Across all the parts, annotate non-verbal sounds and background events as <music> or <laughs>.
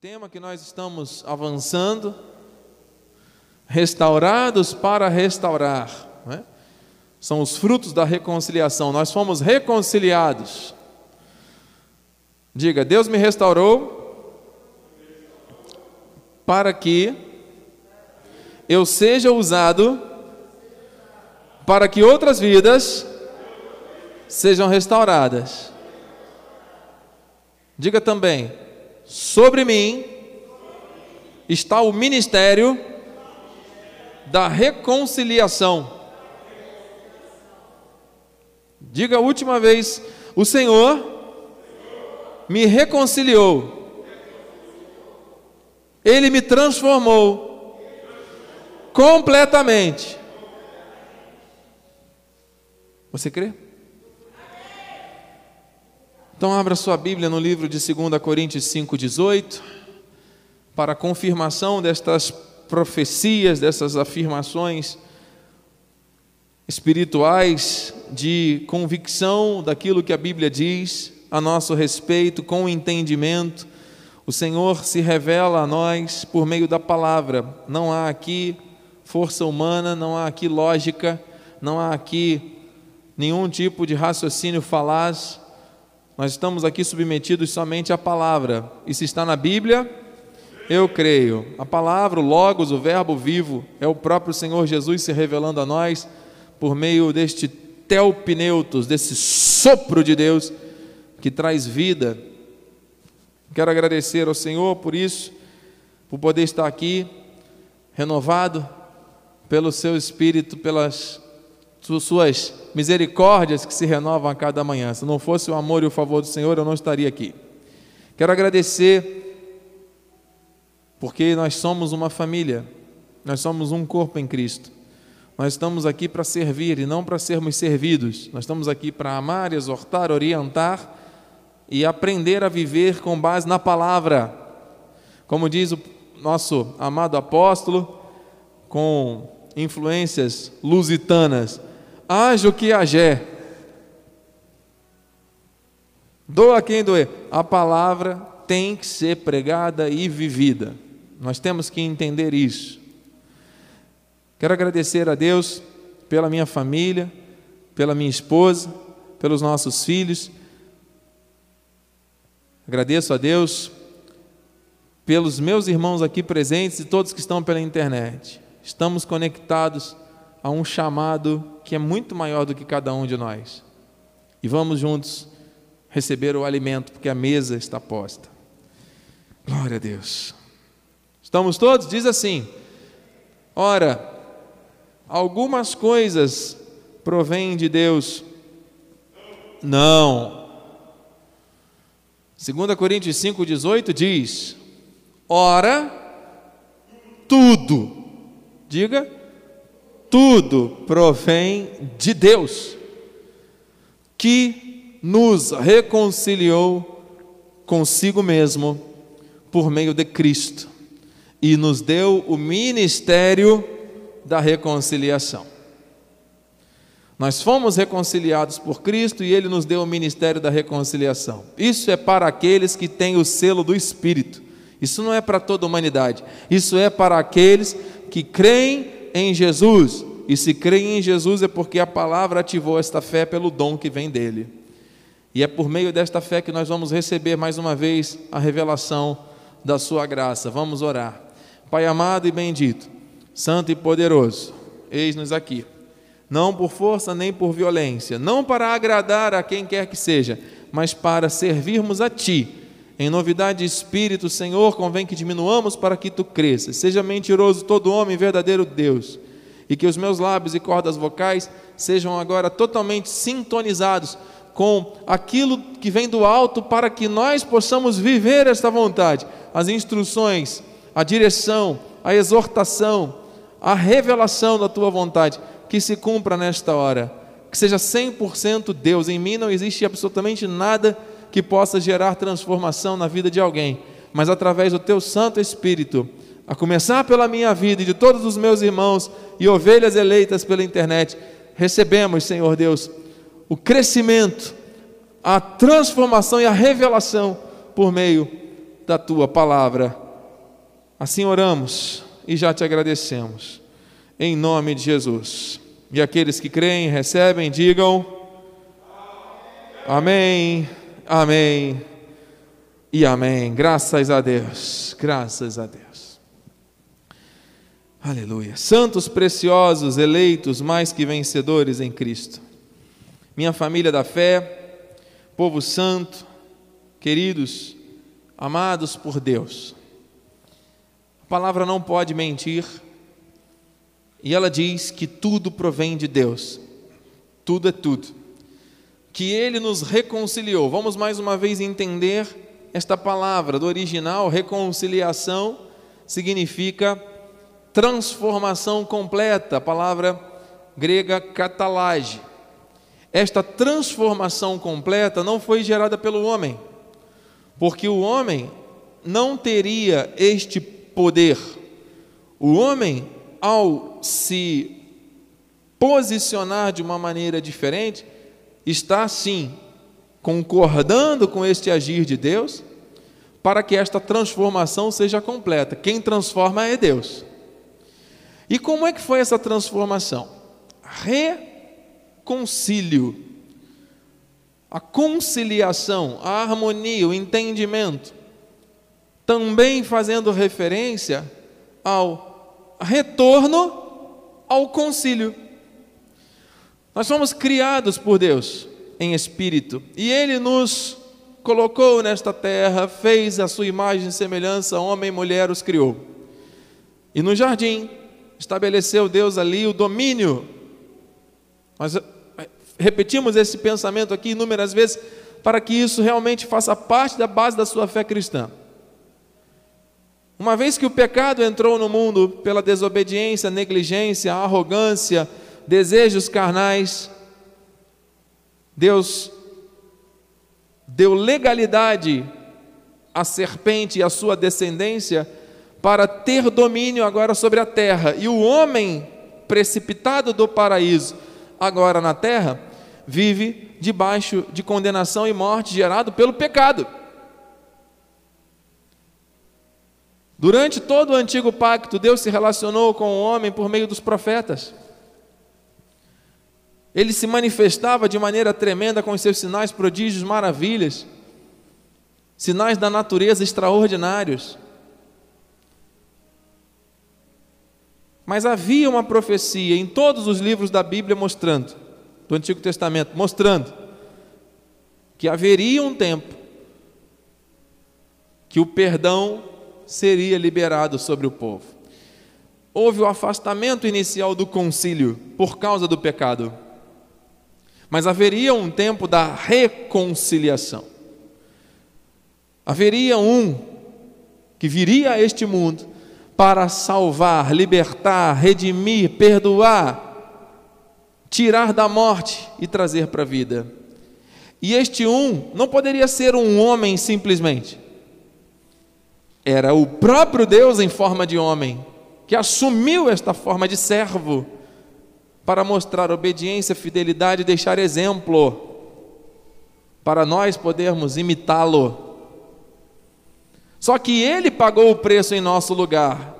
tema que nós estamos avançando, restaurados para restaurar, né? são os frutos da reconciliação. Nós fomos reconciliados. Diga, Deus me restaurou para que eu seja usado para que outras vidas sejam restauradas. Diga também, sobre mim está o ministério da reconciliação. Diga a última vez: o Senhor me reconciliou, Ele me transformou completamente. Você crê? Então abra sua Bíblia no livro de 2 Coríntios 5,18 para confirmação destas profecias, dessas afirmações espirituais de convicção daquilo que a Bíblia diz a nosso respeito, com entendimento. O Senhor se revela a nós por meio da palavra. Não há aqui força humana, não há aqui lógica, não há aqui nenhum tipo de raciocínio falaz nós estamos aqui submetidos somente à palavra. E se está na Bíblia, eu creio. A palavra, o Logos, o Verbo vivo, é o próprio Senhor Jesus se revelando a nós por meio deste telpneutos, desse sopro de Deus que traz vida. Quero agradecer ao Senhor por isso, por poder estar aqui renovado pelo seu Espírito, pelas suas misericórdias que se renovam a cada manhã. Se não fosse o amor e o favor do Senhor, eu não estaria aqui. Quero agradecer, porque nós somos uma família, nós somos um corpo em Cristo. Nós estamos aqui para servir e não para sermos servidos. Nós estamos aqui para amar, exortar, orientar e aprender a viver com base na palavra. Como diz o nosso amado apóstolo, com influências lusitanas, haja o que haja. Doa quem doer. A palavra tem que ser pregada e vivida. Nós temos que entender isso. Quero agradecer a Deus pela minha família, pela minha esposa, pelos nossos filhos. Agradeço a Deus pelos meus irmãos aqui presentes e todos que estão pela internet. Estamos conectados a um chamado que é muito maior do que cada um de nós. E vamos juntos receber o alimento, porque a mesa está posta. Glória a Deus. Estamos todos? Diz assim: Ora, algumas coisas provêm de Deus. Não. 2 Coríntios 5,18 diz: Ora, tudo. Diga, tudo provém de Deus, que nos reconciliou consigo mesmo por meio de Cristo e nos deu o ministério da reconciliação. Nós fomos reconciliados por Cristo e Ele nos deu o ministério da reconciliação. Isso é para aqueles que têm o selo do Espírito. Isso não é para toda a humanidade. Isso é para aqueles que creem em Jesus. E se creem em Jesus é porque a palavra ativou esta fé pelo dom que vem dele. E é por meio desta fé que nós vamos receber mais uma vez a revelação da sua graça. Vamos orar. Pai amado e bendito, santo e poderoso, eis-nos aqui. Não por força nem por violência, não para agradar a quem quer que seja, mas para servirmos a ti. Em novidade de espírito, Senhor, convém que diminuamos para que tu cresças. Seja mentiroso todo homem, verdadeiro Deus. E que os meus lábios e cordas vocais sejam agora totalmente sintonizados com aquilo que vem do alto para que nós possamos viver esta vontade. As instruções, a direção, a exortação, a revelação da tua vontade, que se cumpra nesta hora. Que seja 100% Deus. Em mim não existe absolutamente nada que possa gerar transformação na vida de alguém, mas através do teu Santo Espírito, a começar pela minha vida e de todos os meus irmãos e ovelhas eleitas pela internet, recebemos, Senhor Deus, o crescimento, a transformação e a revelação por meio da tua palavra. Assim oramos e já te agradecemos. Em nome de Jesus. E aqueles que creem, recebem, digam: Amém, Amém e Amém. Graças a Deus, graças a Deus. Aleluia. Santos preciosos, eleitos, mais que vencedores em Cristo. Minha família da fé, povo santo, queridos, amados por Deus. A palavra não pode mentir e ela diz que tudo provém de Deus, tudo é tudo. Que Ele nos reconciliou. Vamos mais uma vez entender esta palavra do original, reconciliação, significa transformação completa, palavra grega catalage. Esta transformação completa não foi gerada pelo homem, porque o homem não teria este poder. O homem ao se posicionar de uma maneira diferente, está sim concordando com este agir de Deus, para que esta transformação seja completa. Quem transforma é Deus. E como é que foi essa transformação? Reconcílio. A conciliação, a harmonia, o entendimento, também fazendo referência ao retorno ao concílio. Nós somos criados por Deus em espírito e Ele nos colocou nesta terra, fez a sua imagem e semelhança, homem e mulher os criou. E no jardim estabeleceu Deus ali o domínio. Nós eh, repetimos esse pensamento aqui inúmeras vezes para que isso realmente faça parte da base da sua fé cristã. Uma vez que o pecado entrou no mundo pela desobediência, negligência, arrogância, desejos carnais, Deus deu legalidade à serpente e à sua descendência para ter domínio agora sobre a terra. E o homem precipitado do paraíso, agora na terra, vive debaixo de condenação e morte gerado pelo pecado. Durante todo o antigo pacto, Deus se relacionou com o homem por meio dos profetas. Ele se manifestava de maneira tremenda com os seus sinais, prodígios, maravilhas, sinais da natureza extraordinários. Mas havia uma profecia em todos os livros da Bíblia mostrando, do Antigo Testamento, mostrando que haveria um tempo que o perdão seria liberado sobre o povo. Houve o afastamento inicial do concílio por causa do pecado, mas haveria um tempo da reconciliação. Haveria um que viria a este mundo para salvar, libertar, redimir, perdoar, tirar da morte e trazer para a vida. E este um não poderia ser um homem simplesmente era o próprio Deus em forma de homem, que assumiu esta forma de servo para mostrar obediência, fidelidade e deixar exemplo para nós podermos imitá-lo. Só que ele pagou o preço em nosso lugar.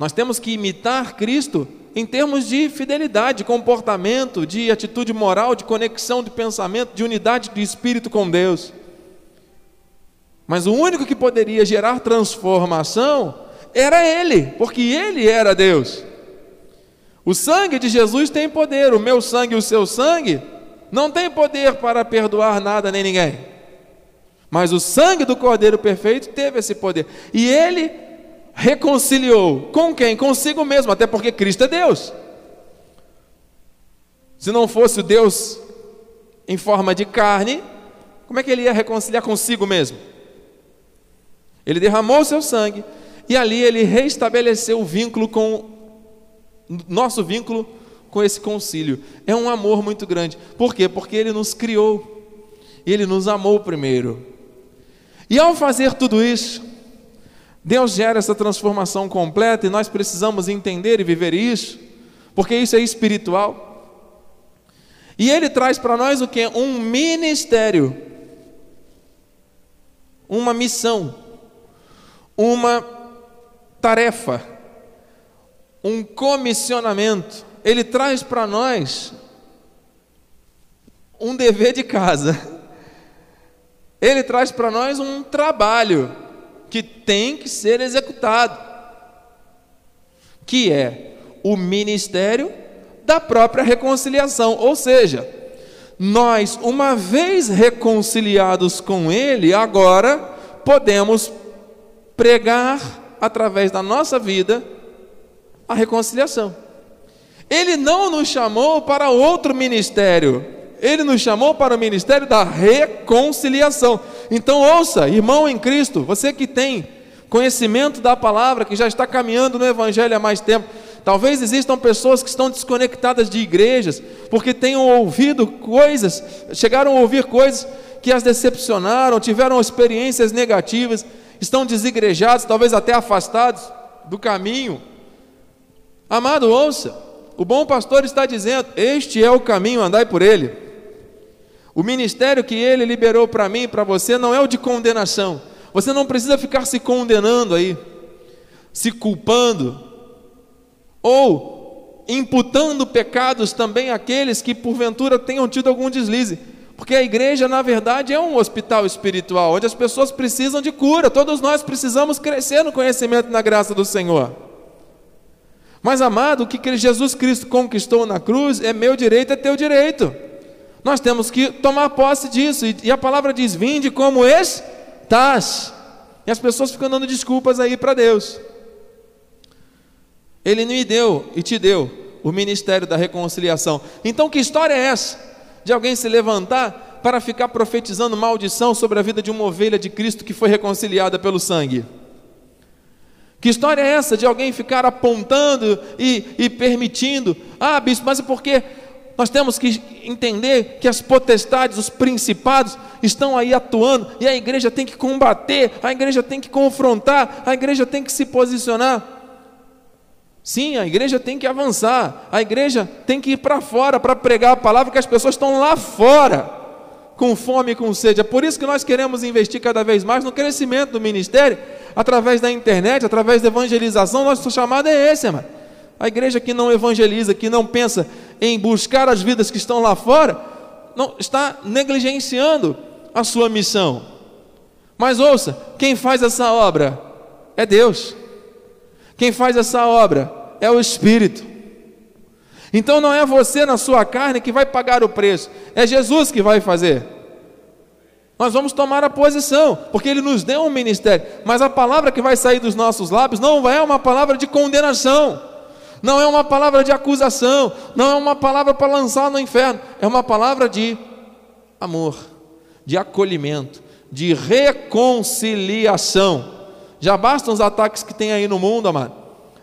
Nós temos que imitar Cristo em termos de fidelidade, de comportamento, de atitude moral, de conexão de pensamento, de unidade de espírito com Deus. Mas o único que poderia gerar transformação era Ele, porque Ele era Deus. O sangue de Jesus tem poder, o meu sangue e o seu sangue não tem poder para perdoar nada nem ninguém. Mas o sangue do Cordeiro Perfeito teve esse poder. E ele reconciliou com quem? Consigo mesmo, até porque Cristo é Deus. Se não fosse o Deus em forma de carne, como é que ele ia reconciliar consigo mesmo? Ele derramou o seu sangue e ali ele reestabeleceu o vínculo com nosso vínculo com esse concílio. É um amor muito grande. Por quê? Porque ele nos criou. Ele nos amou primeiro. E ao fazer tudo isso, Deus gera essa transformação completa e nós precisamos entender e viver isso, porque isso é espiritual. E ele traz para nós o que? Um ministério, uma missão uma tarefa, um comissionamento. Ele traz para nós um dever de casa. Ele traz para nós um trabalho que tem que ser executado, que é o ministério da própria reconciliação, ou seja, nós, uma vez reconciliados com Ele, agora podemos pregar através da nossa vida a reconciliação. Ele não nos chamou para outro ministério, ele nos chamou para o ministério da reconciliação. Então, ouça, irmão em Cristo, você que tem conhecimento da palavra, que já está caminhando no Evangelho há mais tempo, talvez existam pessoas que estão desconectadas de igrejas, porque tenham ouvido coisas, chegaram a ouvir coisas que as decepcionaram, tiveram experiências negativas, estão desigrejados, talvez até afastados do caminho. Amado, ouça, o bom pastor está dizendo: Este é o caminho, andai por ele. O ministério que ele liberou para mim e para você não é o de condenação. Você não precisa ficar se condenando aí, se culpando, ou imputando pecados também àqueles que porventura tenham tido algum deslize. Porque a igreja, na verdade, é um hospital espiritual, onde as pessoas precisam de cura. Todos nós precisamos crescer no conhecimento e na graça do Senhor. Mas, amado, o que Jesus Cristo conquistou na cruz é meu direito, é teu direito. Nós temos que tomar posse disso. E, a palavra diz: Vinde como estás. E as pessoas ficam dando desculpas aí para Deus. Ele me deu e te deu o ministério da reconciliação. Então, que história é essa? De alguém se levantar para ficar profetizando maldição sobre a vida de uma ovelha de Cristo que foi reconciliada pelo sangue? Que história é essa de alguém ficar apontando e, e permitindo? Ah, bispo, mas é porque nós temos que entender que as potestades, os principados estão aí atuando e a igreja tem que combater, a igreja tem que confrontar, a igreja tem que se posicionar. Sim, a igreja tem que avançar, a igreja tem que ir para fora para pregar a palavra que as pessoas estão lá fora com fome e com sede. É por isso que nós queremos investir cada vez mais no crescimento do ministério, através da internet, através da evangelização. Nosso chamado é esse, mano. A igreja que não evangeliza, que não pensa em buscar as vidas que estão lá fora, não está negligenciando a sua missão. Mas ouça, quem faz essa obra é Deus. Quem faz essa obra é o Espírito. Então não é você na sua carne que vai pagar o preço, é Jesus que vai fazer. Nós vamos tomar a posição, porque Ele nos deu um ministério, mas a palavra que vai sair dos nossos lábios não é uma palavra de condenação não é uma palavra de acusação, não é uma palavra para lançar no inferno, é uma palavra de amor, de acolhimento, de reconciliação. Já bastam os ataques que tem aí no mundo, amado.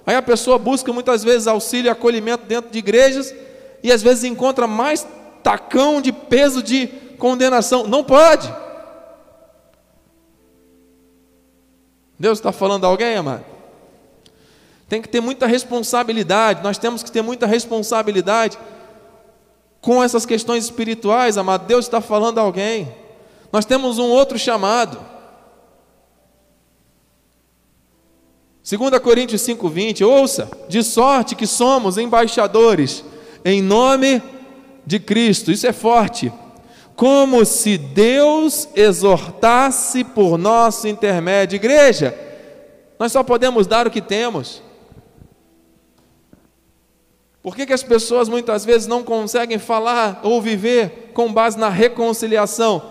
Aí a pessoa busca muitas vezes auxílio e acolhimento dentro de igrejas e às vezes encontra mais tacão de peso de condenação. Não pode. Deus está falando a alguém, amado? Tem que ter muita responsabilidade, nós temos que ter muita responsabilidade com essas questões espirituais, amado. Deus está falando a alguém. Nós temos um outro chamado. 2 Coríntios 5,20, ouça, de sorte que somos embaixadores em nome de Cristo, isso é forte, como se Deus exortasse por nosso intermédio, igreja, nós só podemos dar o que temos, por que, que as pessoas muitas vezes não conseguem falar ou viver com base na reconciliação?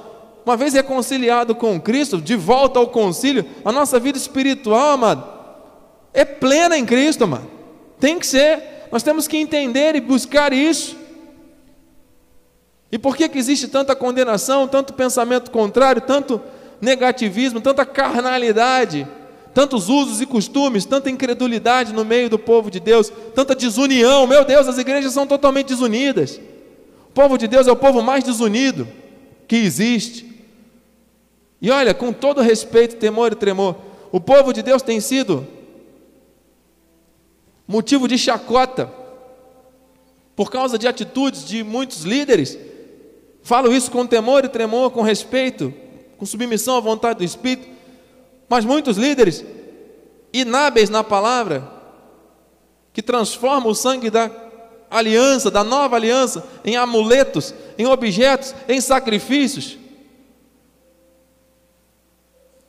Uma vez reconciliado com Cristo, de volta ao concílio, a nossa vida espiritual, amado, é plena em Cristo, amado. Tem que ser. Nós temos que entender e buscar isso. E por que, que existe tanta condenação, tanto pensamento contrário, tanto negativismo, tanta carnalidade? tantos usos e costumes, tanta incredulidade no meio do povo de Deus, tanta desunião. Meu Deus, as igrejas são totalmente desunidas. O povo de Deus é o povo mais desunido que existe. E olha, com todo respeito, temor e tremor, o povo de Deus tem sido motivo de chacota por causa de atitudes de muitos líderes. Falo isso com temor e tremor, com respeito, com submissão à vontade do Espírito. Mas muitos líderes inábeis na palavra, que transformam o sangue da aliança, da nova aliança, em amuletos, em objetos, em sacrifícios,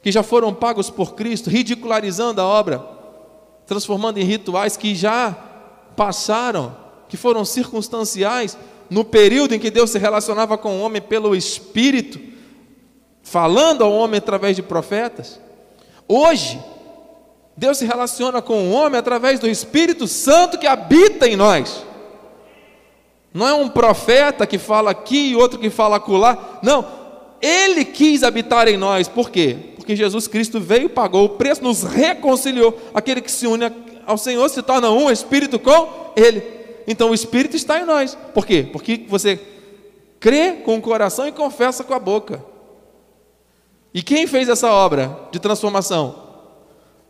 que já foram pagos por Cristo, ridicularizando a obra, transformando em rituais que já passaram, que foram circunstanciais, no período em que Deus se relacionava com o homem pelo Espírito, falando ao homem através de profetas. Hoje, Deus se relaciona com o homem através do Espírito Santo que habita em nós. Não é um profeta que fala aqui e outro que fala acolá. Não, ele quis habitar em nós. Por quê? Porque Jesus Cristo veio, pagou o preço, nos reconciliou. Aquele que se une ao Senhor se torna um espírito com Ele. Então o Espírito está em nós. Por quê? Porque você crê com o coração e confessa com a boca. E quem fez essa obra de transformação?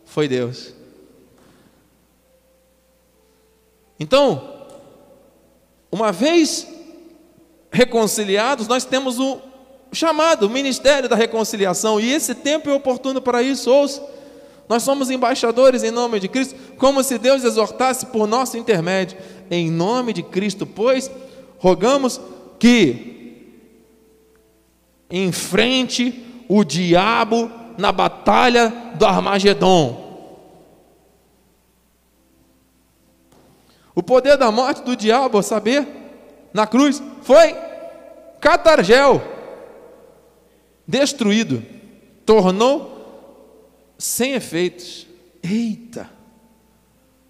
Foi Deus. Então, uma vez reconciliados, nós temos o chamado, o ministério da reconciliação, e esse tempo é oportuno para isso. Ouça, nós somos embaixadores em nome de Cristo, como se Deus exortasse por nosso intermédio. Em nome de Cristo, pois, rogamos que enfrente o diabo na batalha do Armagedon. O poder da morte do diabo, saber, na cruz, foi catargel, destruído, tornou sem efeitos. Eita!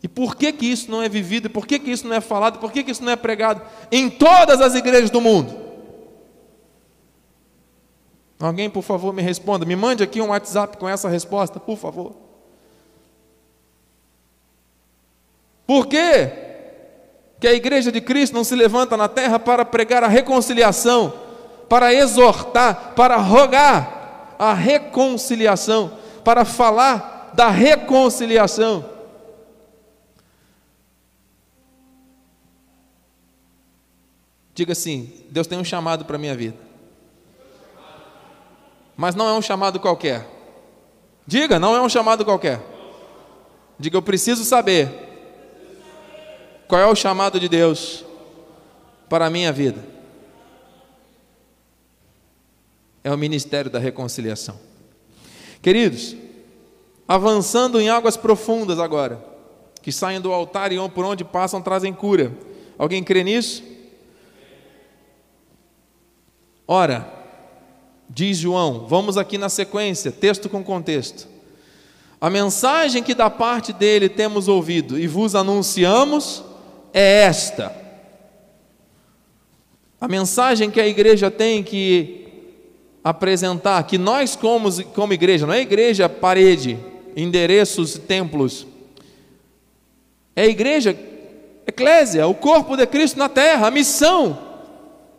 E por que que isso não é vivido? Por que que isso não é falado? Por que que isso não é pregado em todas as igrejas do mundo? Alguém, por favor, me responda. Me mande aqui um WhatsApp com essa resposta, por favor. Por quê? Que a igreja de Cristo não se levanta na terra para pregar a reconciliação, para exortar, para rogar a reconciliação, para falar da reconciliação. Diga assim: Deus tem um chamado para a minha vida. Mas não é um chamado qualquer. Diga, não é um chamado qualquer. Diga, eu preciso saber qual é o chamado de Deus para a minha vida. É o ministério da reconciliação. Queridos, avançando em águas profundas agora, que saem do altar e por onde passam trazem cura. Alguém crê nisso? Ora, Diz João, vamos aqui na sequência, texto com contexto. A mensagem que da parte dele temos ouvido e vos anunciamos é esta. A mensagem que a igreja tem que apresentar, que nós como, como igreja, não é igreja parede, endereços, templos, é a igreja, eclésia, o corpo de Cristo na terra, a missão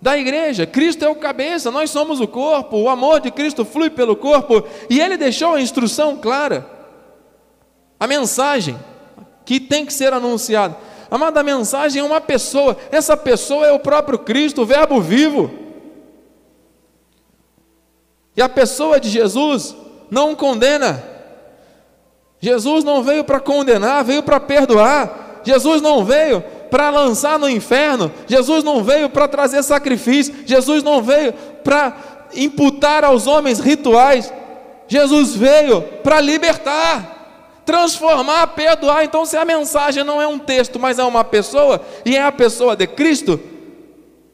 da igreja. Cristo é o cabeça, nós somos o corpo, o amor de Cristo flui pelo corpo, e ele deixou a instrução clara, a mensagem que tem que ser anunciada. Amada, a mensagem é uma pessoa, essa pessoa é o próprio Cristo, o Verbo vivo. E a pessoa de Jesus não condena. Jesus não veio para condenar, veio para perdoar. Jesus não veio para lançar no inferno, Jesus não veio para trazer sacrifício, Jesus não veio para imputar aos homens rituais, Jesus veio para libertar, transformar, perdoar. Então, se a mensagem não é um texto, mas é uma pessoa, e é a pessoa de Cristo,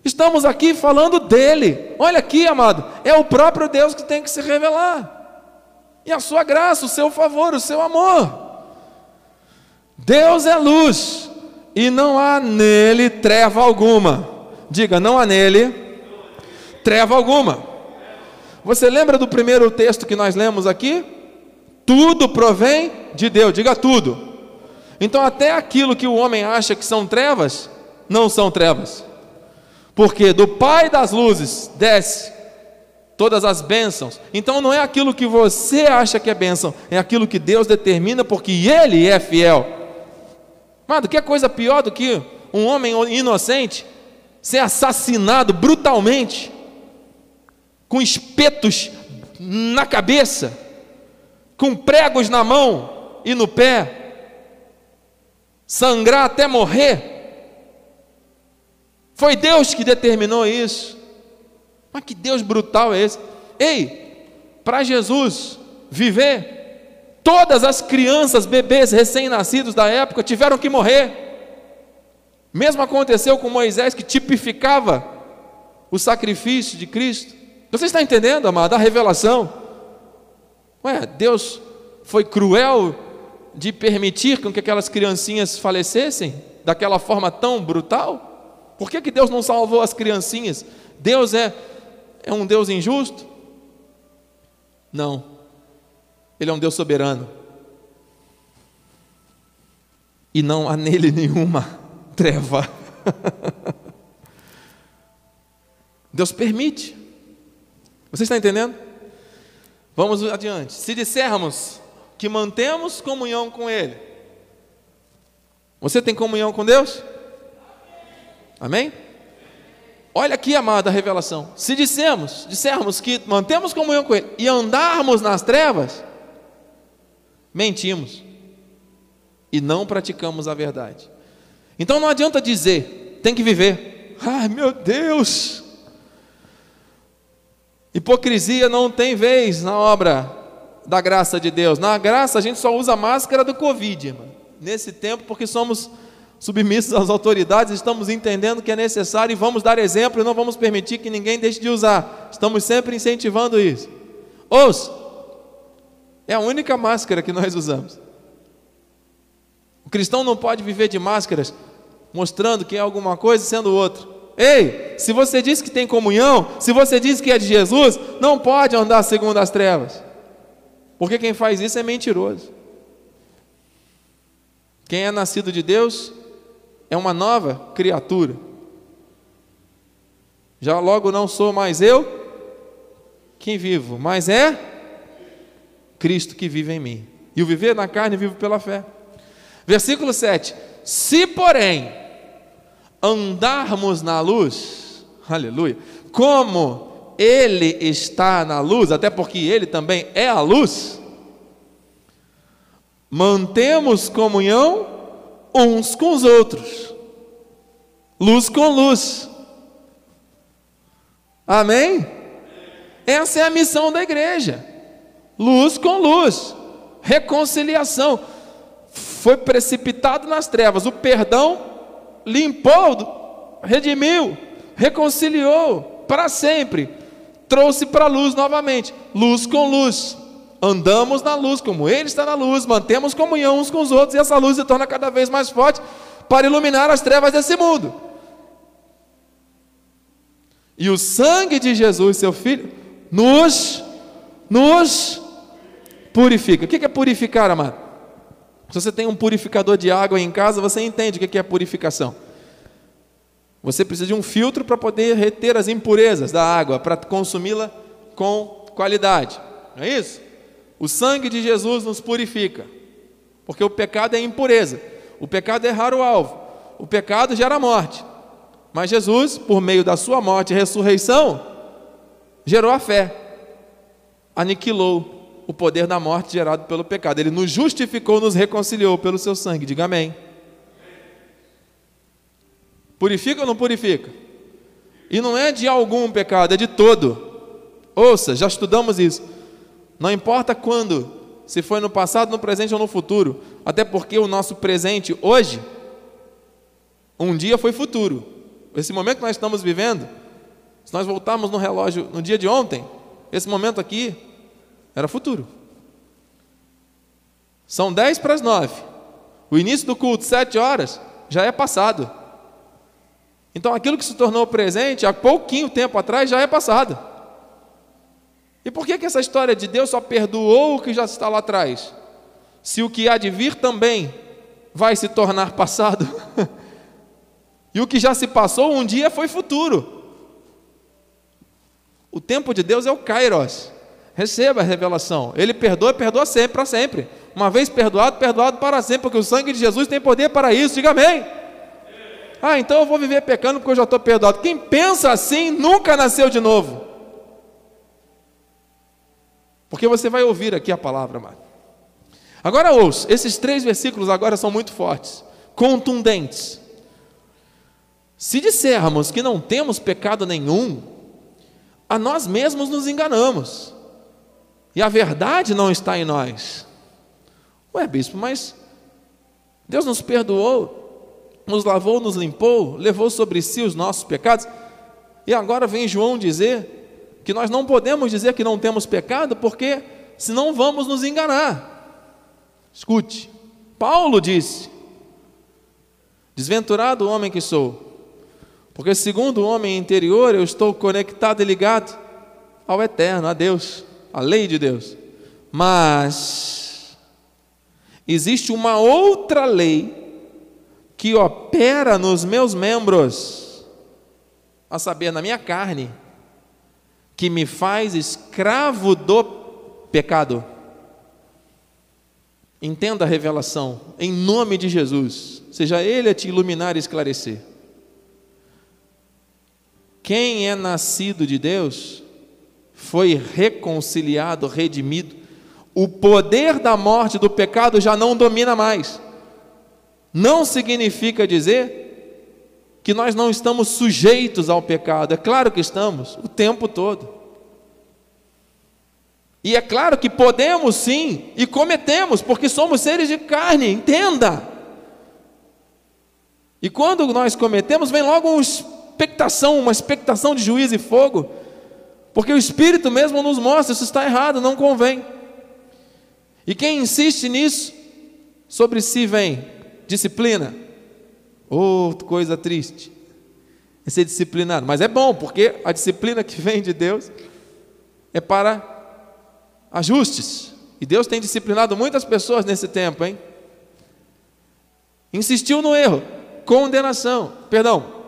estamos aqui falando dele. Olha aqui, amado, é o próprio Deus que tem que se revelar, e a sua graça, o seu favor, o seu amor. Deus é luz, e não há nele treva alguma. Diga, não há nele treva alguma. Você lembra do primeiro texto que nós lemos aqui? Tudo provém de Deus, diga tudo. Então, até aquilo que o homem acha que são trevas, não são trevas, porque do Pai das luzes desce todas as bênçãos. Então, não é aquilo que você acha que é bênção, é aquilo que Deus determina, porque Ele é fiel. Amado, que coisa pior do que um homem inocente ser assassinado brutalmente, com espetos na cabeça, com pregos na mão, e no pé, sangrar até morrer. Foi Deus que determinou isso. Mas que Deus brutal é esse? Ei, para Jesus viver, todas as crianças, bebês recém-nascidos da época tiveram que morrer. Mesmo aconteceu com Moisés, que tipificava o sacrifício de Cristo. Você está entendendo, amado, a revelação? Ué, Deus foi cruel de permitir que aquelas criancinhas falecessem daquela forma tão brutal? Por que, que Deus não salvou as criancinhas? Deus é, é um Deus injusto? Não. Ele é um Deus soberano. E não há nele <laughs> nenhuma treva. <laughs> Deus permite. Você está entendendo? Vamos adiante. Se dissermos que mantemos comunhão com Ele, você tem comunhão com Deus? Amém? Olha aqui, amada, a revelação. Se dissermos, dissermos que mantemos comunhão com Ele e andarmos nas trevas, mentimos e não praticamos a verdade. Então não adianta dizer, tem que viver. Ai meu Deus! Hipocrisia não tem vez na obra da graça de Deus. Na graça a gente só usa a máscara do Covid, irmão. Nesse tempo, porque somos submissos às autoridades, estamos entendendo que é necessário e vamos dar exemplo e não vamos permitir que ninguém deixe de usar. Estamos sempre incentivando isso. Ouça, é a única máscara que nós usamos. O cristão não pode viver de máscaras mostrando que é alguma coisa sendo outra. Ei, se você diz que tem comunhão, se você diz que é de Jesus, não pode andar segundo as trevas. Porque quem faz isso é mentiroso. Quem é nascido de Deus é uma nova criatura. Já logo não sou mais eu quem vivo, mas é Cristo que vive em mim. E o viver na carne vivo pela fé. Versículo 7: Se, porém, andarmos na luz, aleluia, como Ele está na luz, até porque Ele também é a luz, mantemos comunhão uns com os outros, luz com luz, amém? Essa é a missão da igreja, luz com luz, reconciliação. Foi precipitado nas trevas, o perdão limpou, redimiu, reconciliou para sempre, trouxe para a luz novamente, luz com luz. Andamos na luz, como Ele está na luz, mantemos comunhão uns com os outros, e essa luz se torna cada vez mais forte para iluminar as trevas desse mundo. E o sangue de Jesus, seu Filho, nos, nos purifica. O que é purificar, amado? Se você tem um purificador de água em casa, você entende o que é purificação. Você precisa de um filtro para poder reter as impurezas da água, para consumi-la com qualidade. Não é isso? O sangue de Jesus nos purifica, porque o pecado é impureza, o pecado é errar o alvo, o pecado gera morte. Mas Jesus, por meio da sua morte e ressurreição, gerou a fé, aniquilou o poder da morte gerado pelo pecado. Ele nos justificou, nos reconciliou pelo seu sangue. Diga amém. Purifica ou não purifica? E não é de algum pecado, é de todo. Ouça, já estudamos isso. Não importa quando, se foi no passado, no presente ou no futuro, até porque o nosso presente hoje, um dia foi futuro. Esse momento que nós estamos vivendo, se nós voltarmos no relógio no dia de ontem, esse momento aqui era futuro. São 10 para as 9. O início do culto, 7 horas, já é passado. Então aquilo que se tornou presente há pouquinho tempo atrás já é passado. E por que, que essa história de Deus só perdoou o que já está lá atrás? Se o que há de vir também vai se tornar <laughs> passado. e o que já se passou um dia foi futuro. O tempo de Deus é o Kairos. Receba a revelação. Ele perdoa, perdoa sempre, para sempre. Uma vez perdoado, perdoado para sempre, porque o sangue de Jesus tem poder para isso. Diga amém. Ah, então eu vou viver pecando porque eu já estou perdoado. Quem pensa assim nunca nasceu de novo. Porque você vai ouvir aqui a palavra, amado. Agora ouça, esses três versículos agora são muito fortes, contundentes. Se dissermos que não temos pecado nenhum, a nós mesmos nos enganamos, e a verdade não está em nós. Ué, bispo, mas Deus nos perdoou, nos lavou, nos limpou, levou sobre si os nossos pecados, e agora vem João dizer que nós não podemos dizer que não temos pecado, porque senão vamos nos enganar. Escute, Paulo disse: Desventurado o homem que sou, porque segundo o homem interior eu estou conectado e ligado ao eterno, a Deus, à lei de Deus. Mas existe uma outra lei que opera nos meus membros, a saber, na minha carne, que me faz escravo do pecado. Entenda a revelação, em nome de Jesus. Seja Ele a te iluminar e esclarecer. Quem é nascido de Deus foi reconciliado, redimido. O poder da morte do pecado já não domina mais. Não significa dizer que nós não estamos sujeitos ao pecado. É claro que estamos, o tempo todo. E é claro que podemos sim, e cometemos, porque somos seres de carne, entenda. E quando nós cometemos, vem logo uma expectação, uma expectação de juízo e fogo, porque o Espírito mesmo nos mostra, isso está errado, não convém. E quem insiste nisso, sobre si vem disciplina. Oh, coisa triste. É ser disciplinado, mas é bom, porque a disciplina que vem de Deus é para ajustes. E Deus tem disciplinado muitas pessoas nesse tempo, hein? Insistiu no erro, condenação, perdão.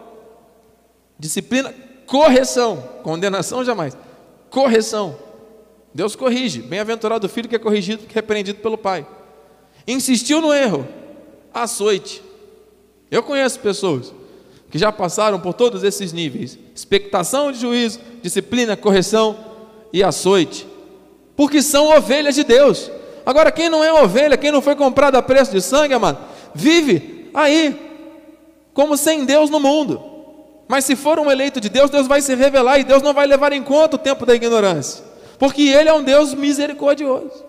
Disciplina, correção, condenação jamais. Correção. Deus corrige. Bem-aventurado o filho que é corrigido, que é repreendido pelo pai. Insistiu no erro, açoite. Eu conheço pessoas que já passaram por todos esses níveis: expectação de juízo, disciplina, correção e açoite porque são ovelhas de Deus. Agora, quem não é ovelha, quem não foi comprado a preço de sangue, amado, vive aí, como sem Deus no mundo. Mas se for um eleito de Deus, Deus vai se revelar e Deus não vai levar em conta o tempo da ignorância, porque Ele é um Deus misericordioso.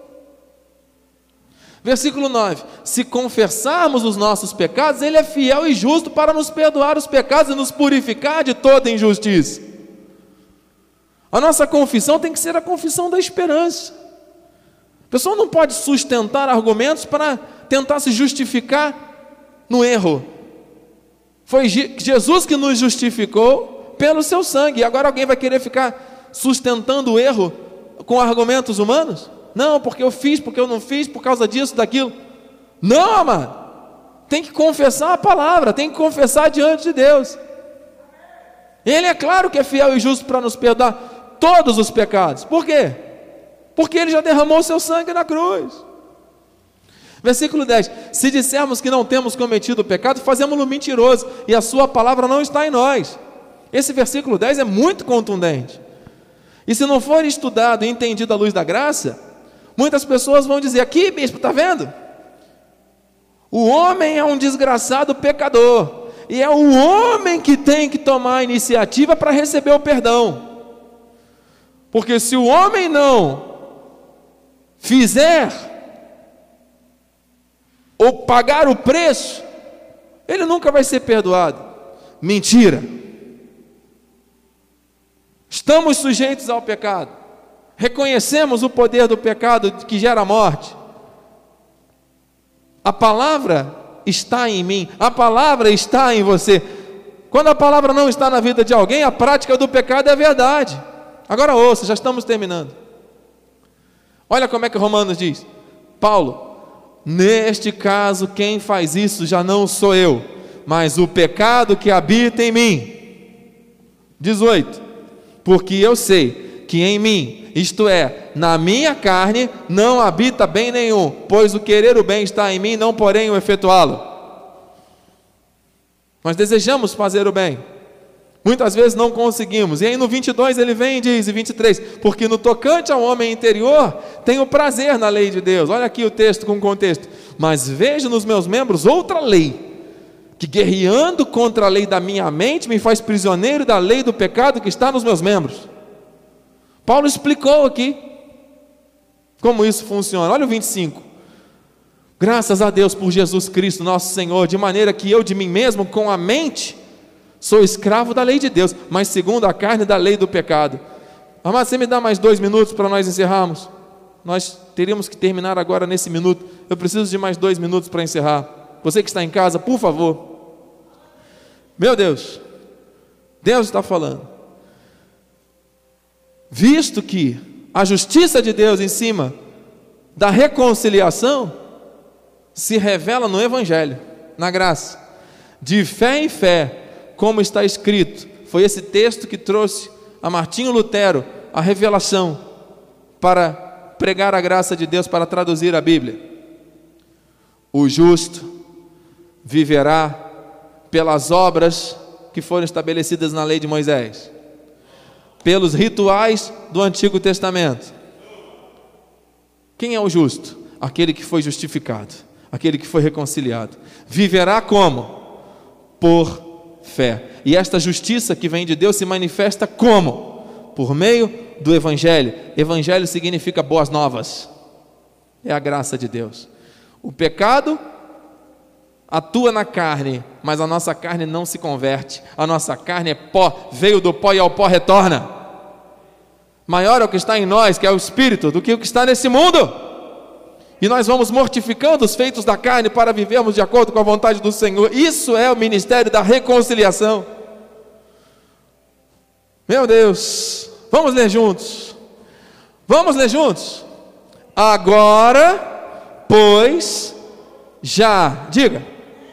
Versículo 9: Se confessarmos os nossos pecados, Ele é fiel e justo para nos perdoar os pecados e nos purificar de toda injustiça. A nossa confissão tem que ser a confissão da esperança. A pessoa não pode sustentar argumentos para tentar se justificar no erro. Foi Jesus que nos justificou pelo seu sangue. E agora alguém vai querer ficar sustentando o erro com argumentos humanos? Não, porque eu fiz, porque eu não fiz, por causa disso, daquilo. Não, amado. Tem que confessar a palavra, tem que confessar diante de Deus. Ele é claro que é fiel e justo para nos perdoar todos os pecados. Por quê? Porque ele já derramou seu sangue na cruz. Versículo 10: Se dissermos que não temos cometido pecado, fazemos-lo mentiroso, e a sua palavra não está em nós. Esse versículo 10 é muito contundente. E se não for estudado e entendido à luz da graça, muitas pessoas vão dizer: aqui, bispo, está vendo? O homem é um desgraçado pecador, e é o homem que tem que tomar a iniciativa para receber o perdão. Porque se o homem não fizer ou pagar o preço, ele nunca vai ser perdoado. Mentira. Estamos sujeitos ao pecado. Reconhecemos o poder do pecado que gera morte. A palavra está em mim, a palavra está em você. Quando a palavra não está na vida de alguém, a prática do pecado é verdade. Agora ouça, já estamos terminando. Olha como é que Romanos diz: Paulo, neste caso, quem faz isso já não sou eu, mas o pecado que habita em mim. 18: Porque eu sei que em mim, isto é, na minha carne, não habita bem nenhum, pois o querer o bem está em mim, não porém o efetuá-lo. Nós desejamos fazer o bem, Muitas vezes não conseguimos. E aí no 22 ele vem e diz, e 23, porque no tocante ao homem interior, tenho prazer na lei de Deus. Olha aqui o texto com contexto. Mas vejo nos meus membros outra lei, que guerreando contra a lei da minha mente, me faz prisioneiro da lei do pecado que está nos meus membros. Paulo explicou aqui como isso funciona. Olha o 25. Graças a Deus por Jesus Cristo, nosso Senhor, de maneira que eu de mim mesmo, com a mente, Sou escravo da lei de Deus, mas segundo a carne da lei do pecado. Amado, você me dá mais dois minutos para nós encerrarmos? Nós teríamos que terminar agora nesse minuto. Eu preciso de mais dois minutos para encerrar. Você que está em casa, por favor. Meu Deus, Deus está falando. Visto que a justiça de Deus em cima da reconciliação se revela no Evangelho, na graça, de fé em fé, como está escrito. Foi esse texto que trouxe a Martinho Lutero a revelação para pregar a graça de Deus, para traduzir a Bíblia. O justo viverá pelas obras que foram estabelecidas na lei de Moisés, pelos rituais do Antigo Testamento. Quem é o justo? Aquele que foi justificado, aquele que foi reconciliado. Viverá como? Por fé. E esta justiça que vem de Deus se manifesta como? Por meio do Evangelho. Evangelho significa boas novas. É a graça de Deus. O pecado atua na carne, mas a nossa carne não se converte. A nossa carne é pó, veio do pó e ao pó retorna. Maior é o que está em nós, que é o Espírito, do que o que está nesse mundo. E nós vamos mortificando os feitos da carne para vivermos de acordo com a vontade do Senhor. Isso é o ministério da reconciliação. Meu Deus, vamos ler juntos. Vamos ler juntos. Agora, pois, já, diga,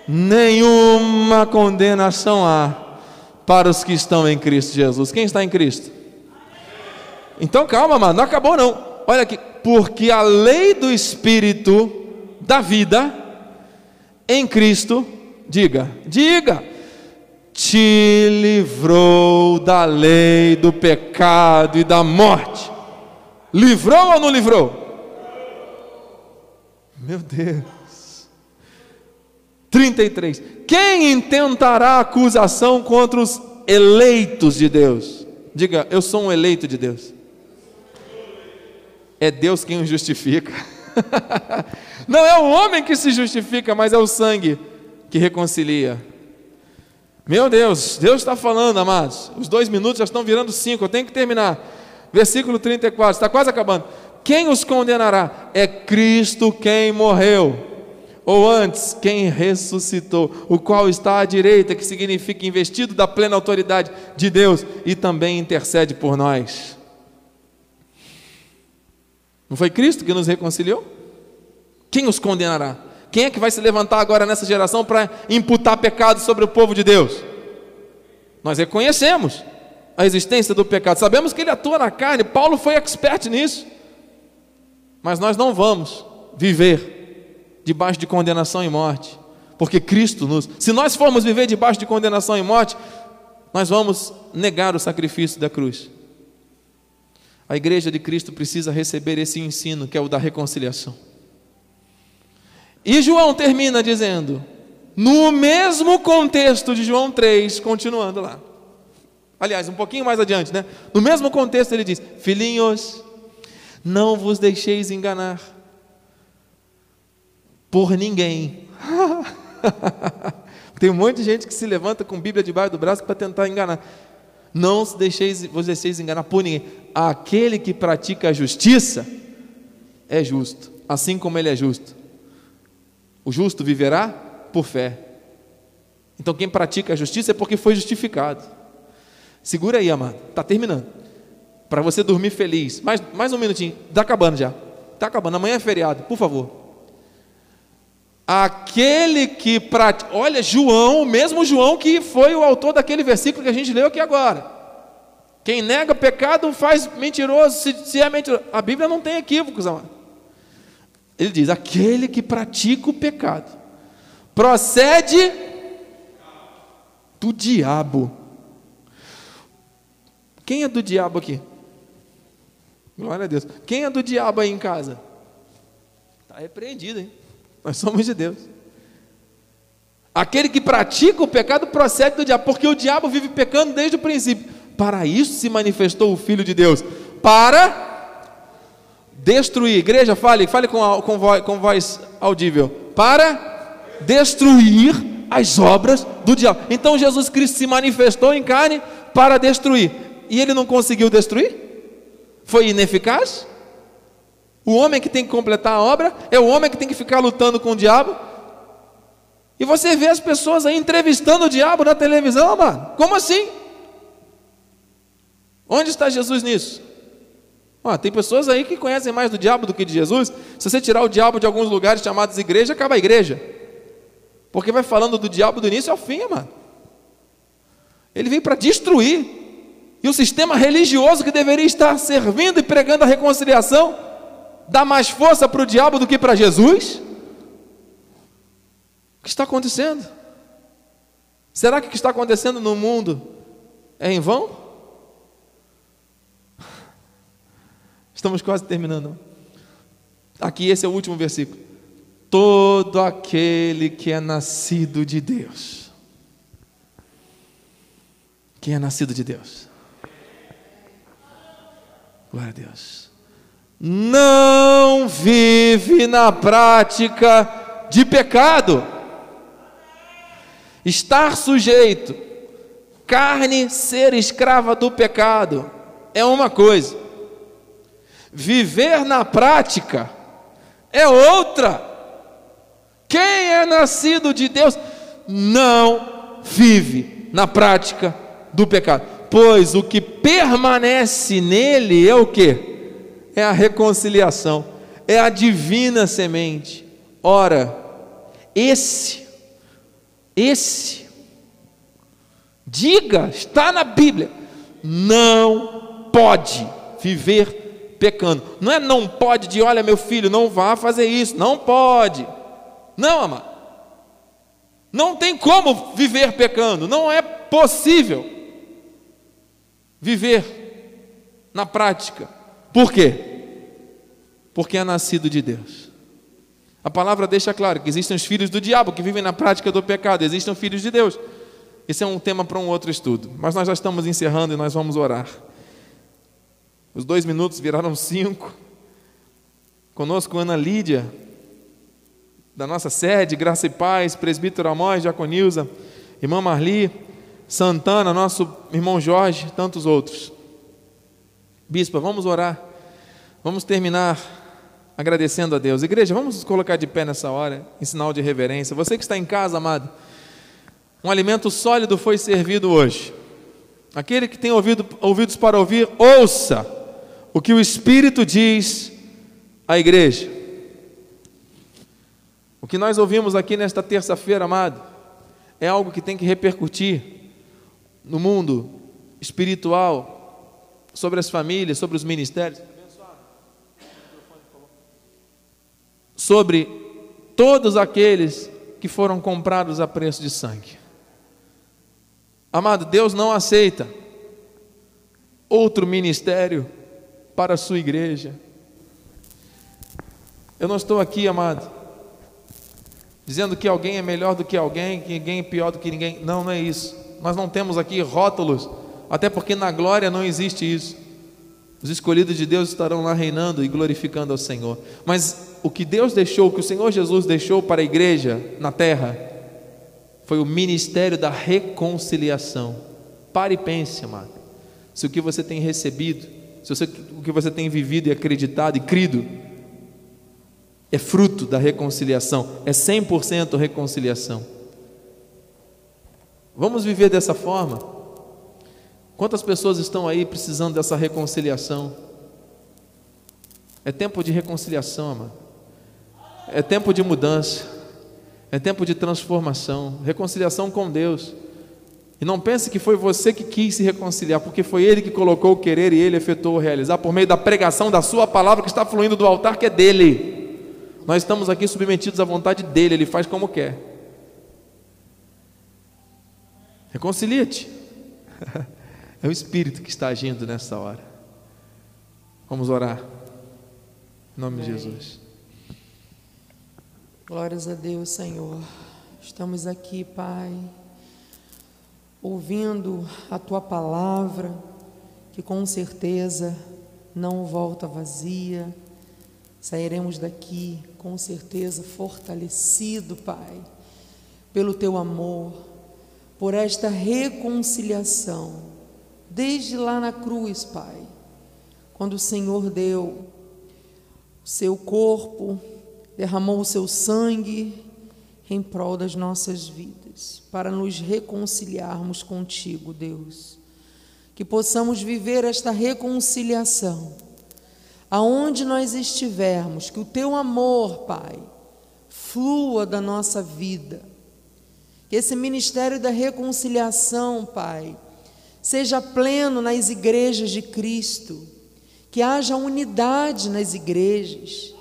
nenhuma condenação há para os que estão em Cristo Jesus. Quem está em Cristo? Então calma, mano, não acabou não. Olha aqui, porque a lei do Espírito da vida em Cristo, diga, diga, te livrou da lei do pecado e da morte. Livrou ou não livrou? Meu Deus. 33. Quem intentará acusação contra os eleitos de Deus? Diga, eu sou um eleito de Deus é Deus quem o justifica. <laughs> Não é o homem que se justifica, mas é o sangue que reconcilia. Meu Deus, Deus está falando, amados. Os dois minutos já estão virando cinco, eu tenho que terminar. Versículo 34, está quase acabando. Quem os condenará? É Cristo quem morreu, ou antes, quem ressuscitou, o qual está à direita, que significa investido da plena autoridade de Deus e também intercede por nós. Não foi Cristo que nos reconciliou? Quem os condenará? Quem é que vai se levantar agora nessa geração para imputar pecado sobre o povo de Deus? Nós reconhecemos a existência do pecado, sabemos que ele atua na carne, Paulo foi expert nisso, mas nós não vamos viver debaixo de condenação e morte, porque Cristo nos, se nós formos viver debaixo de condenação e morte, nós vamos negar o sacrifício da cruz. A igreja de Cristo precisa receber esse ensino, que é o da reconciliação. E João termina dizendo, no mesmo contexto de João 3, continuando lá. Aliás, um pouquinho mais adiante, né? No mesmo contexto ele diz: Filhinhos, não vos deixeis enganar por ninguém. <laughs> Tem um monte de gente que se levanta com Bíblia debaixo do braço para tentar enganar. Não vos deixeis, vos deixeis enganar por ninguém. Aquele que pratica a justiça é justo, assim como ele é justo. O justo viverá por fé. Então quem pratica a justiça é porque foi justificado. Segura aí, amado. Está terminando. Para você dormir feliz. Mais, mais um minutinho. Está acabando já. Está acabando. Amanhã é feriado. Por favor. Aquele que pratica. Olha, João, o mesmo João que foi o autor daquele versículo que a gente leu aqui agora. Quem nega pecado faz mentiroso, se, se é mentiroso. A Bíblia não tem equívocos, amado. Ele diz: aquele que pratica o pecado procede do diabo, Quem é do diabo aqui? Glória a Deus. Quem é do diabo aí em casa? Está repreendido, hein? Nós somos de Deus. Aquele que pratica o pecado procede do diabo, porque o diabo vive pecando desde o princípio. Para isso se manifestou o Filho de Deus para destruir. Igreja, fale, fale com, com, voz, com voz audível. Para destruir as obras do diabo. Então Jesus Cristo se manifestou em carne para destruir. E ele não conseguiu destruir? Foi ineficaz? O homem que tem que completar a obra é o homem que tem que ficar lutando com o diabo. E você vê as pessoas aí entrevistando o diabo na televisão, mano. Como assim? Onde está Jesus nisso? Ó, tem pessoas aí que conhecem mais do diabo do que de Jesus. Se você tirar o diabo de alguns lugares chamados igreja, acaba a igreja. Porque vai falando do diabo do início ao fim, mano. Ele veio para destruir. E o sistema religioso que deveria estar servindo e pregando a reconciliação dá mais força para o diabo do que para Jesus? O que está acontecendo? Será que o que está acontecendo no mundo é em vão? <laughs> Estamos quase terminando. Aqui, esse é o último versículo. Todo aquele que é nascido de Deus. Quem é nascido de Deus? Glória a Deus. Não vive na prática de pecado. Estar sujeito, carne ser escrava do pecado, é uma coisa. Viver na prática é outra. Quem é nascido de Deus não vive na prática do pecado, pois o que permanece nele é o que? É a reconciliação, é a divina semente. Ora, esse, esse, diga, está na Bíblia, não pode viver pecando. Não é não pode de, olha, meu filho, não vá fazer isso. Não pode. Não, amado. Não tem como viver pecando. Não é possível viver na prática. Por quê? Porque é nascido de Deus. A palavra deixa claro que existem os filhos do diabo que vivem na prática do pecado, existem os filhos de Deus. Esse é um tema para um outro estudo, mas nós já estamos encerrando e nós vamos orar. Os dois minutos viraram cinco. Conosco Ana Lídia, da nossa sede, Graça e Paz, presbítero Amós, Diaconilza, irmã Marli, Santana, nosso irmão Jorge, tantos outros. Bispa, vamos orar. Vamos terminar agradecendo a Deus. Igreja, vamos nos colocar de pé nessa hora, em sinal de reverência. Você que está em casa, amado, um alimento sólido foi servido hoje. Aquele que tem ouvido, ouvidos para ouvir, ouça o que o Espírito diz à igreja. O que nós ouvimos aqui nesta terça-feira, amado, é algo que tem que repercutir no mundo espiritual, sobre as famílias, sobre os ministérios, sobre todos aqueles que foram comprados a preço de sangue. Amado, Deus não aceita outro ministério para a sua igreja. Eu não estou aqui, amado, dizendo que alguém é melhor do que alguém, que ninguém é pior do que ninguém. Não, não é isso. Nós não temos aqui rótulos, até porque na glória não existe isso. Os escolhidos de Deus estarão lá reinando e glorificando ao Senhor. Mas o que Deus deixou, o que o Senhor Jesus deixou para a igreja na terra, foi o ministério da reconciliação. Pare e pense, amado. Se o que você tem recebido se você, o que você tem vivido e acreditado e crido é fruto da reconciliação, é 100% reconciliação. Vamos viver dessa forma? Quantas pessoas estão aí precisando dessa reconciliação? É tempo de reconciliação, amado. É tempo de mudança. É tempo de transformação, reconciliação com Deus. E não pense que foi você que quis se reconciliar, porque foi Ele que colocou o querer e Ele efetuou o realizar por meio da pregação da Sua palavra que está fluindo do altar, que é dele. Nós estamos aqui submetidos à vontade dele, Ele faz como quer. Reconcilia-te. <laughs> É o Espírito que está agindo nessa hora. Vamos orar. Em nome Amém. de Jesus. Glórias a Deus, Senhor. Estamos aqui, Pai, ouvindo a tua palavra, que com certeza não volta vazia. Sairemos daqui com certeza fortalecido, Pai, pelo teu amor, por esta reconciliação, desde lá na cruz, Pai, quando o Senhor deu o seu corpo, derramou o seu sangue em prol das nossas vidas, para nos reconciliarmos contigo, Deus. Que possamos viver esta reconciliação, aonde nós estivermos, que o teu amor, Pai, flua da nossa vida. Que esse ministério da reconciliação, Pai, seja pleno nas igrejas de Cristo, que haja unidade nas igrejas.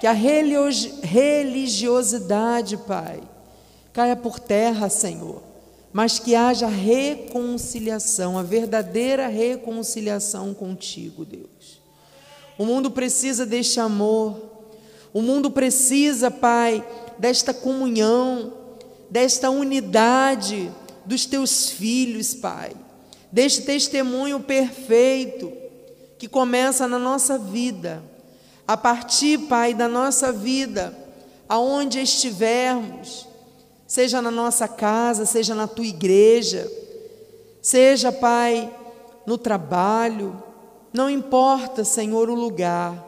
Que a religiosidade, Pai, caia por terra, Senhor, mas que haja reconciliação, a verdadeira reconciliação contigo, Deus. O mundo precisa deste amor, o mundo precisa, Pai, desta comunhão, desta unidade dos teus filhos, Pai, deste testemunho perfeito que começa na nossa vida a partir, Pai, da nossa vida, aonde estivermos, seja na nossa casa, seja na tua igreja, seja, Pai, no trabalho, não importa, Senhor, o lugar,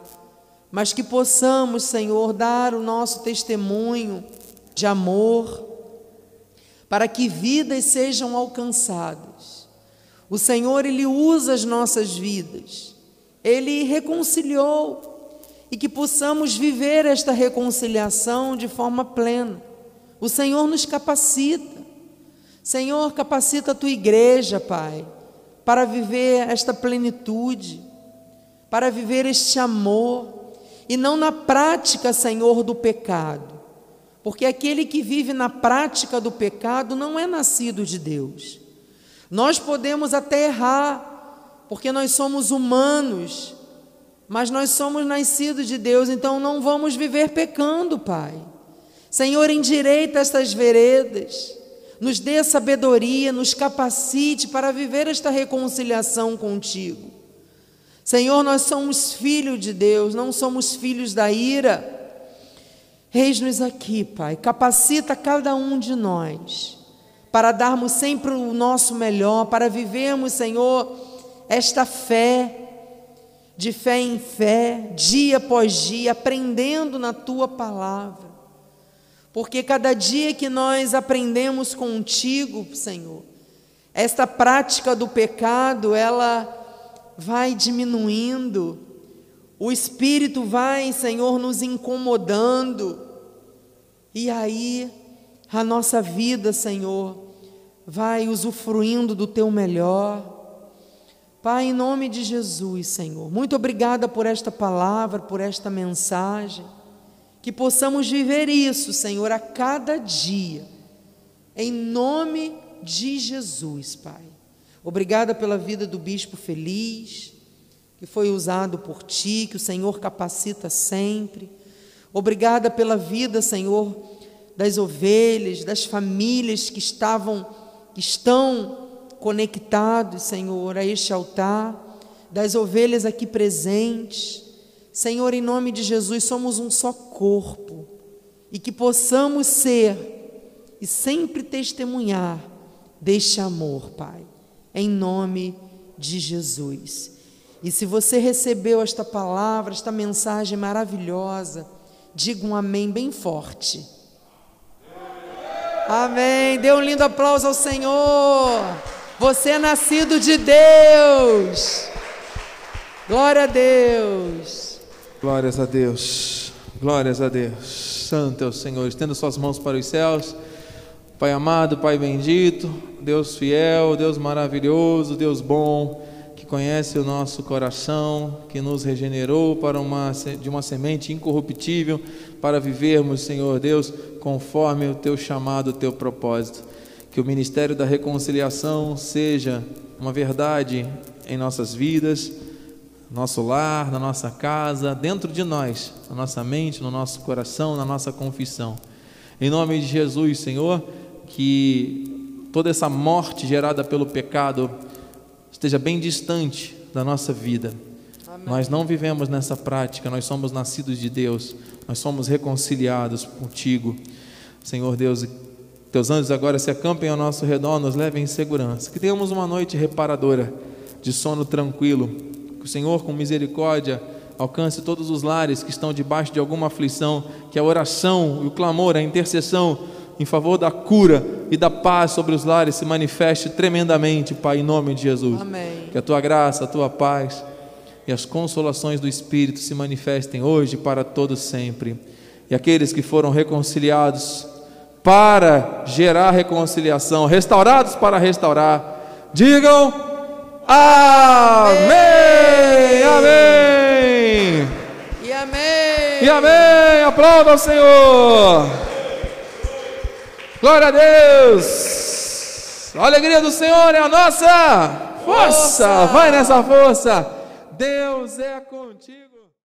mas que possamos, Senhor, dar o nosso testemunho de amor, para que vidas sejam alcançadas. O Senhor, Ele usa as nossas vidas, Ele reconciliou e que possamos viver esta reconciliação de forma plena. O Senhor nos capacita. Senhor, capacita a tua igreja, Pai, para viver esta plenitude, para viver este amor, e não na prática, Senhor, do pecado. Porque aquele que vive na prática do pecado não é nascido de Deus. Nós podemos até errar, porque nós somos humanos, mas nós somos nascidos de Deus, então não vamos viver pecando, Pai. Senhor, endireita estas veredas, nos dê sabedoria, nos capacite para viver esta reconciliação contigo. Senhor, nós somos filhos de Deus, não somos filhos da ira. Eis-nos aqui, Pai, capacita cada um de nós para darmos sempre o nosso melhor, para vivermos, Senhor, esta fé de fé em fé, dia após dia, aprendendo na tua palavra. Porque cada dia que nós aprendemos contigo, Senhor, esta prática do pecado, ela vai diminuindo, o Espírito vai, Senhor, nos incomodando, e aí a nossa vida, Senhor, vai usufruindo do teu melhor Pai, em nome de Jesus, Senhor, muito obrigada por esta palavra, por esta mensagem, que possamos viver isso, Senhor, a cada dia, em nome de Jesus, Pai. Obrigada pela vida do bispo feliz, que foi usado por Ti, que o Senhor capacita sempre. Obrigada pela vida, Senhor, das ovelhas, das famílias que estavam, que estão conectados, Senhor, a este altar, das ovelhas aqui presentes. Senhor, em nome de Jesus, somos um só corpo e que possamos ser e sempre testemunhar deste amor, Pai, em nome de Jesus. E se você recebeu esta palavra, esta mensagem maravilhosa, diga um amém bem forte. Amém. Dê um lindo aplauso ao Senhor. Você é nascido de Deus. Glória a Deus. Glórias a Deus. Glórias a Deus. Santo é o Senhor. Estenda suas mãos para os céus. Pai amado, Pai bendito, Deus fiel, Deus maravilhoso, Deus bom, que conhece o nosso coração, que nos regenerou para uma, de uma semente incorruptível para vivermos, Senhor Deus, conforme o teu chamado, o teu propósito. Que o ministério da reconciliação seja uma verdade em nossas vidas, nosso lar, na nossa casa, dentro de nós, na nossa mente, no nosso coração, na nossa confissão. Em nome de Jesus, Senhor, que toda essa morte gerada pelo pecado esteja bem distante da nossa vida. Nós não vivemos nessa prática, nós somos nascidos de Deus, nós somos reconciliados contigo. Senhor Deus, teus anjos agora se acampem ao nosso redor, nos levem em segurança. Que tenhamos uma noite reparadora, de sono tranquilo. Que o Senhor, com misericórdia, alcance todos os lares que estão debaixo de alguma aflição. Que a oração, o clamor, a intercessão em favor da cura e da paz sobre os lares se manifeste tremendamente, Pai, em nome de Jesus. Amém. Que a tua graça, a tua paz e as consolações do Espírito se manifestem hoje para todos sempre. E aqueles que foram reconciliados, para gerar reconciliação, restaurados para restaurar. Digam amém, amém. E amém. E amém. Aplauda ao Senhor. Glória a Deus. A alegria do Senhor é a nossa força. força. Vai nessa força. Deus é contigo.